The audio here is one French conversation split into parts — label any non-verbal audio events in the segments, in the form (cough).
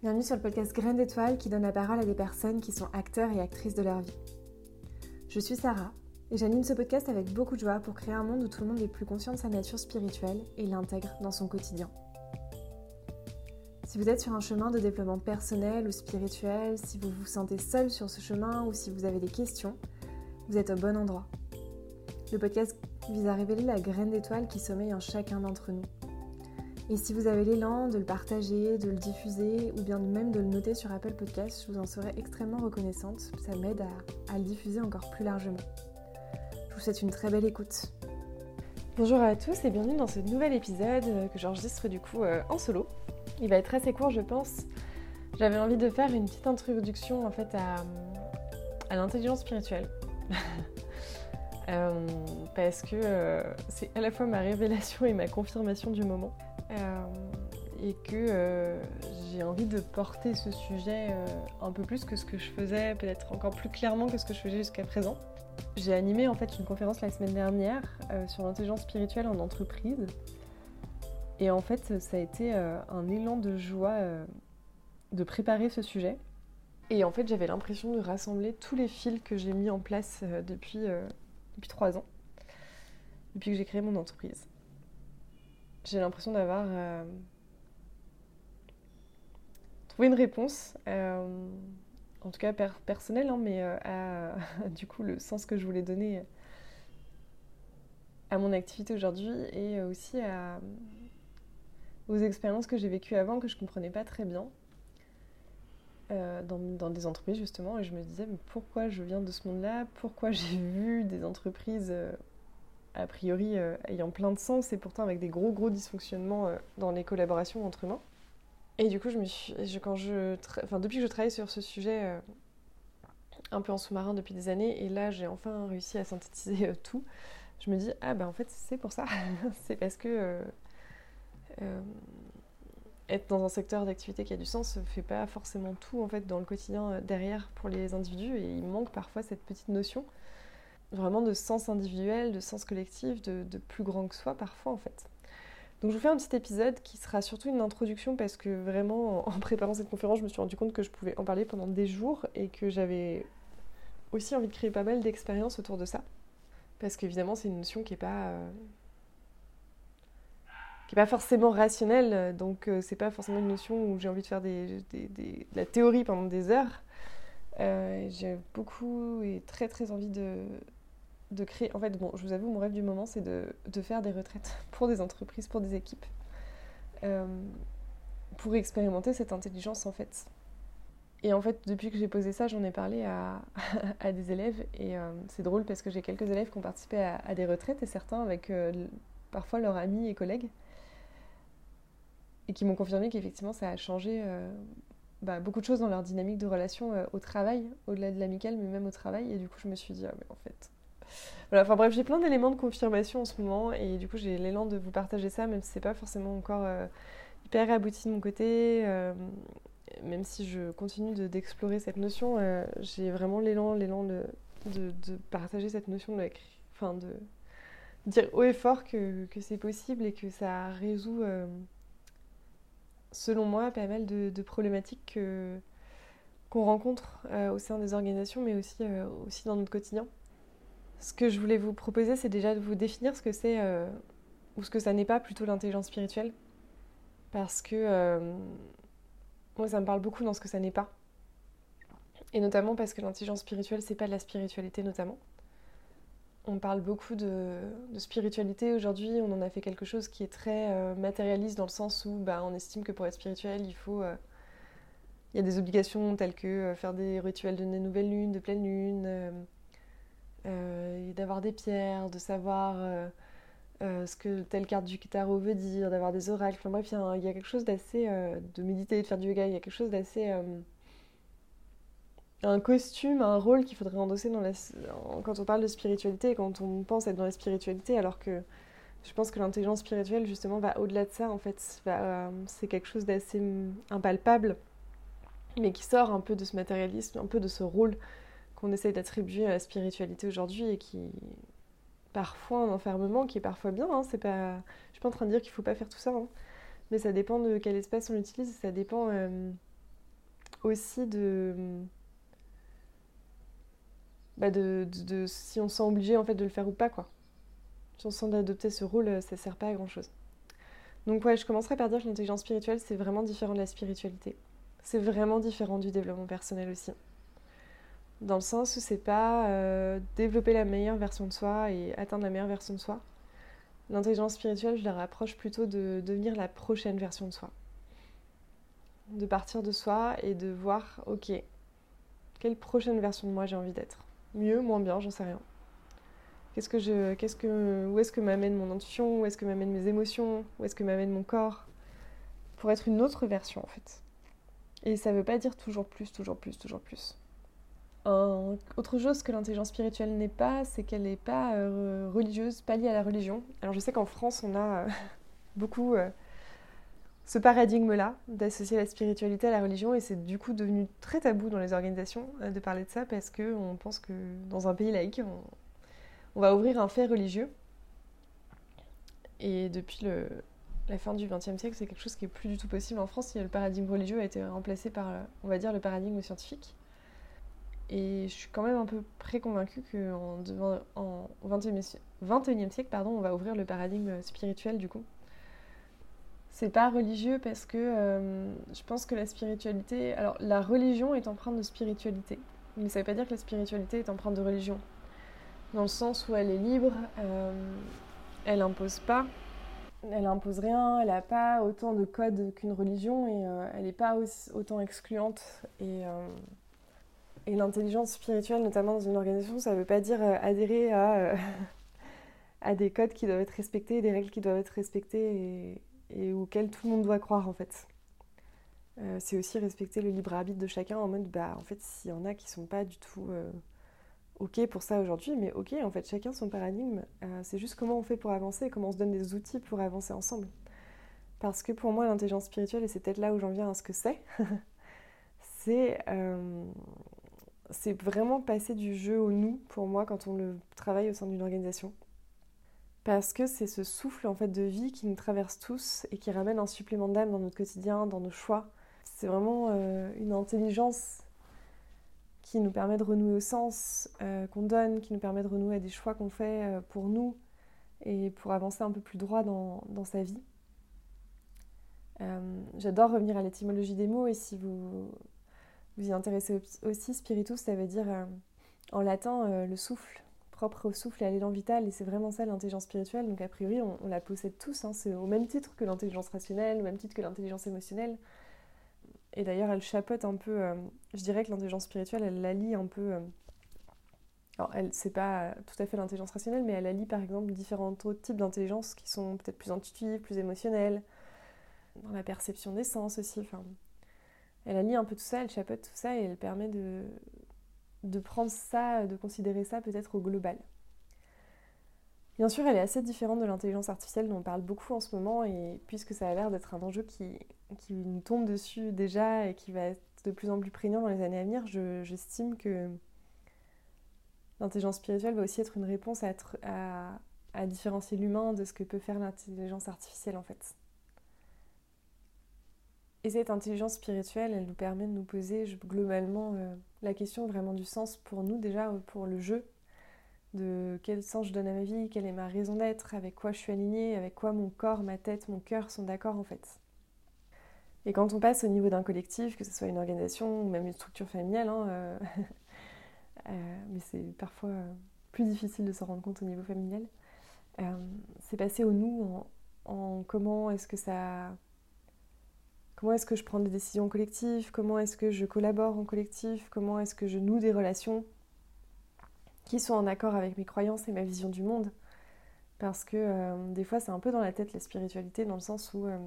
Bienvenue sur le podcast Graines d'étoiles qui donne la parole à des personnes qui sont acteurs et actrices de leur vie. Je suis Sarah et j'anime ce podcast avec beaucoup de joie pour créer un monde où tout le monde est plus conscient de sa nature spirituelle et l'intègre dans son quotidien. Si vous êtes sur un chemin de développement personnel ou spirituel, si vous vous sentez seul sur ce chemin ou si vous avez des questions, vous êtes au bon endroit. Le podcast vise à révéler la graine d'étoile qui sommeille en chacun d'entre nous et si vous avez l'élan de le partager, de le diffuser ou bien même de le noter sur Apple Podcast, je vous en serais extrêmement reconnaissante. Ça m'aide à, le diffuser encore plus largement. Je vous souhaite une très belle écoute. Bonjour à tous et bienvenue dans ce nouvel épisode que j'enregistre du coup euh, en solo. Il va être assez court je pense. J'avais envie de faire une petite introduction en fait à, l'intelligence spirituelle. (laughs) Euh, parce que euh, c'est à la fois ma révélation et ma confirmation du moment. Euh, et que j'ai envie de porter ce sujet un peu plus que ce que je faisais, peut-être encore plus clairement que ce que je faisais jusqu'à présent. J'ai animé en fait une conférence la semaine dernière sur l'intelligence spirituelle en entreprise. Et en fait, ça a été un élan de joie de préparer ce sujet. Et en fait, j'avais l'impression de rassembler tous les fils que j'ai mis en place depuis depuis trois ans, depuis que j'ai créé mon entreprise. J'ai l'impression d'avoir euh, trouvé une réponse, euh, en tout cas personnelle, hein, mais euh, à (laughs) du coup le sens que je voulais donner à mon activité aujourd'hui et aussi aux expériences que j'ai vécues avant que je ne comprenais pas très bien. Dans, des entreprises justement et je me disais mais pourquoi je viens de ce monde-là? Pourquoi j'ai vu des entreprises a priori euh, ayant plein de sens et pourtant avec des gros gros dysfonctionnements dans les collaborations entre humains. Et du coup je me suis, quand je, enfin depuis que je travaille sur ce sujet un peu en sous-marin depuis des années et là j'ai enfin réussi à synthétiser tout, je me dis ah ben en fait c'est pour ça, (laughs) c'est parce que être dans un secteur d'activité qui a du sens ne fait pas forcément tout en fait dans le quotidien euh, derrière pour les individus et il manque parfois cette petite notion vraiment de sens individuel, de sens collectif, de, plus grand que soi parfois en fait. Donc je vous fais un petit épisode qui sera surtout une introduction parce que vraiment en préparant cette conférence je me suis rendu compte que je pouvais en parler pendant des jours et que j'avais aussi envie de créer pas mal d'expériences autour de ça. Parce qu'évidemment c'est une notion qui n'est pas... Euh, pas forcément rationnel, donc euh, c'est pas forcément une notion où j'ai envie de faire des, de la théorie pendant des heures. Euh, j'ai beaucoup et très très envie de, de créer. En fait, bon, je vous avoue, mon rêve du moment, c'est de, de, faire des retraites (laughs) pour des entreprises, pour des équipes, euh, pour expérimenter cette intelligence en fait. Et en fait, depuis que j'ai posé ça, j'en ai parlé à, (laughs) à des élèves et c'est drôle parce que j'ai quelques élèves qui ont participé à, des retraites et certains avec parfois leurs amis et collègues et qui m'ont confirmé qu'effectivement ça a changé euh, bah, beaucoup de choses dans leur dynamique de relation euh, au travail, au-delà de l'amical, mais même au travail. Et du coup, je me suis dit, ah, mais en fait. Voilà, enfin bref, j'ai plein d'éléments de confirmation en ce moment, et du coup, j'ai l'élan de vous partager ça, même si c'est pas forcément encore euh, hyper abouti de mon côté. même si je continue d'explorer cette notion, j'ai vraiment l'élan, l'élan de, de, partager cette notion de, dire haut et fort que, que c'est possible et que ça résout selon moi, pas mal de, problématiques qu'on rencontre euh, au sein des organisations, mais aussi, euh, aussi dans notre quotidien. Ce que je voulais vous proposer, c'est déjà de vous définir ce que c'est euh, ou ce que ça n'est pas plutôt l'intelligence spirituelle. Parce que moi, ça me parle beaucoup dans ce que ça n'est pas. Et notamment parce que l'intelligence spirituelle, c'est pas de la spiritualité notamment. On parle beaucoup de, spiritualité aujourd'hui, on en a fait quelque chose qui est très euh, matérialiste dans le sens où bah, on estime que pour être spirituel, il faut... Euh, il y a des obligations telles que euh, faire des rituels de nouvelle lune, de pleine lune, d'avoir des pierres, de savoir ce que telle carte du tarot veut dire, d'avoir des oracles. Enfin bref, il y, a quelque chose d'assez... de méditer, de faire du yoga, il y a quelque chose d'assez un costume, un rôle qu'il faudrait endosser quand on parle de spiritualité quand on pense être dans la spiritualité, alors que je pense que l'intelligence spirituelle, justement, va au-delà de ça, en fait. Euh, c'est quelque chose d'assez impalpable, mais qui sort un peu de ce matérialisme, un peu de ce rôle qu'on essaye d'attribuer à la spiritualité aujourd'hui et qui, parfois, un enfermement qui est parfois bien. Hein, c'est pas... Je suis pas en train de dire qu'il faut pas faire tout ça, hein, mais ça dépend de quel espace on utilise, ça dépend. Euh, aussi de, bah de, de, si on se sent obligé en fait de le faire ou pas quoi. Si on se sent d'adopter ce rôle, ça sert pas à grand chose. Donc ouais, je commencerai par dire que l'intelligence spirituelle c'est vraiment différent de la spiritualité. C'est vraiment différent du développement personnel aussi. Dans le sens où c'est pas euh, développer la meilleure version de soi et atteindre la meilleure version de soi. L'intelligence spirituelle, je la rapproche plutôt de devenir la prochaine version de soi. De partir de soi et de voir, ok, quelle prochaine version de moi j'ai envie d'être. Mieux, moins bien, j'en sais rien. Qu'est-ce que je, qu'est-ce que, où est-ce que m'amène mon intuition, où est-ce que m'amènent mes émotions, où est-ce que m'amène mon corps, pour être une autre version en fait. Et ça veut pas dire toujours plus, toujours plus, toujours plus autre chose que l'intelligence spirituelle n'est pas, c'est qu'elle n'est pas euh, religieuse, pas liée à la religion. Alors je sais qu'en France, on a euh, (laughs) beaucoup euh, ce paradigme-là d'associer la spiritualité à la religion et c'est du coup devenu très tabou dans les organisations de parler de ça parce qu'on pense que dans un pays laïque, on, va ouvrir un fait religieux. Et depuis la fin du XXe siècle, c'est quelque chose qui est plus du tout possible en France. Le paradigme religieux a été remplacé par, on va dire, le paradigme scientifique. Et je suis quand même un peu préconvaincue qu'en en, au 21e, siècle, pardon, on va ouvrir le paradigme spirituel du coup. C'est pas religieux parce que euh, je pense que la spiritualité. Alors, la religion est empreinte de spiritualité, mais ça veut pas dire que la spiritualité est empreinte de religion. Dans le sens où elle est libre, euh, elle impose pas, elle impose rien, elle a pas autant de codes qu'une religion et euh, elle n'est pas autant excluante et et l'intelligence spirituelle, notamment dans une organisation, ça ne veut pas dire euh, adhérer à, euh, (laughs) à des codes qui doivent être respectés, des règles qui doivent être respectées et, auxquelles tout le monde doit croire en fait. Euh, c'est aussi respecter le libre arbitre de chacun en mode, bah en fait, s'il y en a qui sont pas du tout ok pour ça aujourd'hui, mais ok, en fait, chacun son paradigme. c'est juste comment on fait pour avancer, comment on se donne des outils pour avancer ensemble. Parce que pour moi, l'intelligence spirituelle, et c'est peut-être là où j'en viens à ce que c'est, (laughs) c'est c'est vraiment passer du jeu au nous pour moi quand on le travaille au sein d'une organisation. Parce que c'est ce souffle en fait de vie qui nous traverse tous et qui ramène un supplément d'âme dans notre quotidien, dans nos choix. C'est vraiment euh, une intelligence qui nous permet de renouer au sens euh, qu'on donne, qui nous permet de renouer à des choix qu'on fait euh, pour nous et pour avancer un peu plus droit dans, dans sa vie. J'adore revenir à l'étymologie des mots et si vous vous y intéressez aussi, spiritus, ça veut dire euh, en latin euh, le souffle, propre au souffle et à l'élan vital, et c'est vraiment ça l'intelligence spirituelle. Donc a priori, on, la possède tous, hein. c'est au même titre que l'intelligence rationnelle, au même titre que l'intelligence émotionnelle. Et d'ailleurs, elle chapeaute un peu, euh, je dirais que l'intelligence spirituelle, elle allie un peu. alors, elle, c'est pas tout à fait l'intelligence rationnelle, mais elle allie par exemple différents autres types d'intelligence qui sont peut-être plus intuitives, plus émotionnelles, dans la perception des sens aussi. Enfin, elle allie un peu tout ça, elle chapeaute tout ça et elle permet de, prendre ça, de considérer ça peut-être au global. Bien sûr, elle est assez différente de l'intelligence artificielle dont on parle beaucoup en ce moment, et puisque ça a l'air d'être un enjeu qui, nous tombe dessus déjà et qui va être de plus en plus prégnant dans les années à venir, j'estime que l'intelligence spirituelle va aussi être une réponse à, à différencier l'humain de ce que peut faire l'intelligence artificielle en fait. Et cette intelligence spirituelle, elle nous permet de nous poser globalement euh, la question vraiment du sens pour nous déjà, euh, pour le jeu, de quel sens je donne à ma vie, quelle est ma raison d'être, avec quoi je suis alignée, avec quoi mon corps, ma tête, mon cœur sont d'accord en fait. Et quand on passe au niveau d'un collectif, que ce soit une organisation ou même une structure familiale, hein, euh, (laughs) mais c'est parfois plus difficile de s'en rendre compte au niveau familial, c'est passer au nous en comment est-ce que ça Comment est-ce que je prends des décisions collectives? Comment est-ce que je collabore en collectif? Comment est-ce que je noue des relations qui sont en accord avec mes croyances et ma vision du monde? Parce que euh, des fois, c'est un peu dans la tête la spiritualité, dans le sens où euh,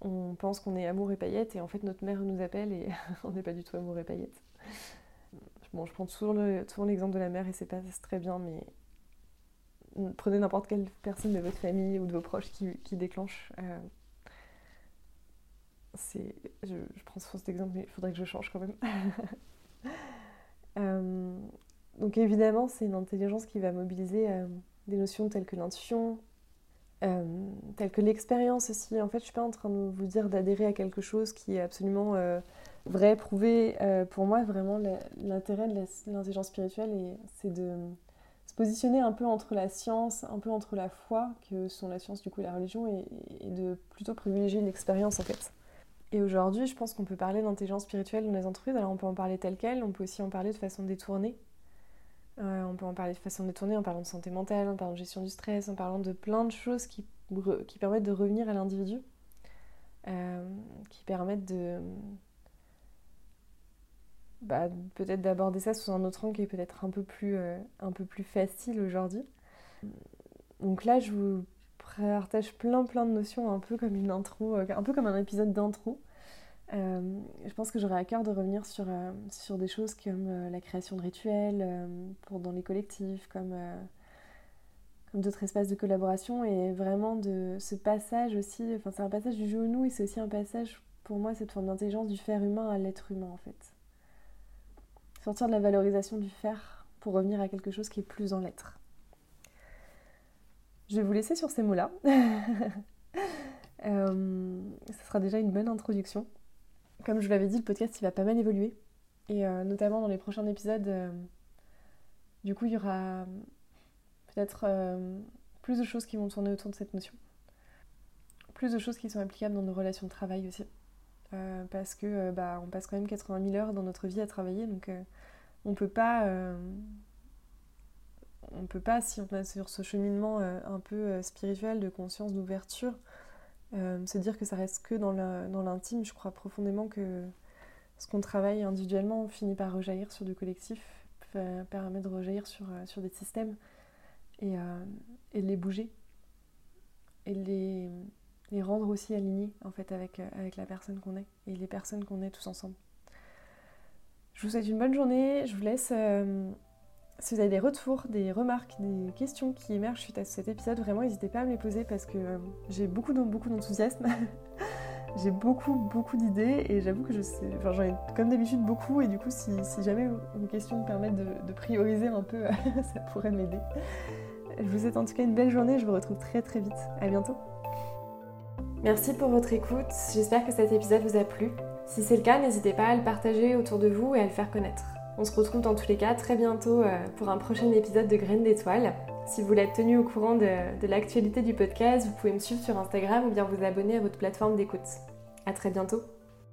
on pense qu'on est amour et paillettes, et en fait, notre mère nous appelle et (laughs) on n'est pas du tout amour et paillettes. Bon, je prends toujours l'exemple de la mère et c'est pas très bien, mais prenez n'importe quelle personne de votre famille ou de vos proches qui, déclenche. Euh, c'est, je, prends souvent cet exemple, mais il faudrait que je change quand même. (laughs) Euh, donc évidemment, c'est une intelligence qui va mobiliser euh, des notions telles que l'intuition, euh, telles que l'expérience aussi. En fait, je suis pas en train de vous dire d'adhérer à quelque chose qui est absolument vrai, prouvé. Euh, pour moi, vraiment, l'intérêt de l'intelligence spirituelle, c'est de se positionner un peu entre la science, un peu entre la foi, que sont la science du coup et la religion, et de plutôt privilégier l'expérience en fait. Et aujourd'hui, je pense qu'on peut parler d'intelligence spirituelle dans les entreprises. Alors on peut en parler tel quel, on peut aussi en parler de façon détournée. Euh, on peut en parler de façon détournée en parlant de santé mentale, en parlant de gestion du stress, en parlant de plein de choses qui, permettent de revenir à l'individu, euh, qui permettent de bah, peut-être d'aborder ça sous un autre angle qui est peut-être un, peu plus, euh, un peu plus facile aujourd'hui. Donc là, je vous partage plein plein de notions, un peu comme une intro, un peu comme un épisode d'intro. Euh, je pense que j'aurais à cœur de revenir sur, euh, sur des choses comme la création de rituels pour, dans les collectifs, comme, comme d'autres espaces de collaboration et vraiment de ce passage aussi, enfin c'est un passage du jeu au nous et c'est aussi un passage pour moi cette forme d'intelligence du faire humain à l'être humain en fait. Sortir de la valorisation du faire pour revenir à quelque chose qui est plus en l'être. Je vais vous laisser sur ces mots-là. (laughs) euh, ça sera déjà une bonne introduction. Comme je vous l'avais dit, le podcast il va pas mal évoluer. Et euh, notamment dans les prochains épisodes, euh, du coup, il y aura peut-être euh, plus de choses qui vont tourner autour de cette notion. Plus de choses qui sont applicables dans nos relations de travail aussi. parce que bah, on passe quand même 80 000 heures dans notre vie à travailler, donc on peut pas on peut pas, si on est sur ce cheminement un peu spirituel de conscience, d'ouverture, euh, se dire que ça reste que dans l'intime. Je crois profondément que ce qu'on travaille individuellement finit par rejaillir sur du collectif, permet de rejaillir sur, sur des systèmes et, et de les bouger et les, les rendre aussi alignés en fait avec, avec la personne qu'on est et les personnes qu'on est tous ensemble. Je vous souhaite une bonne journée, je vous laisse si vous avez des retours, des remarques, des questions qui émergent suite à cet épisode, vraiment n'hésitez pas à me les poser parce que euh, j'ai beaucoup, beaucoup d'enthousiasme. (laughs) j'ai beaucoup, beaucoup d'idées et j'avoue que je sais, enfin j'en ai comme d'habitude beaucoup et du coup si, jamais une question me permet de, de prioriser un peu, (laughs) ça pourrait m'aider. Je vous souhaite en tout cas une belle journée, je vous retrouve très très vite. À bientôt. Merci pour votre écoute, j'espère que cet épisode vous a plu. Si c'est le cas, n'hésitez pas à le partager autour de vous et à le faire connaître. On se retrouve dans tous les cas très bientôt euh, pour un prochain épisode de Graines d'étoiles. Si vous être tenu au courant de, de l'actualité du podcast, vous pouvez me suivre sur Instagram ou bien vous abonner à votre plateforme d'écoute. A très bientôt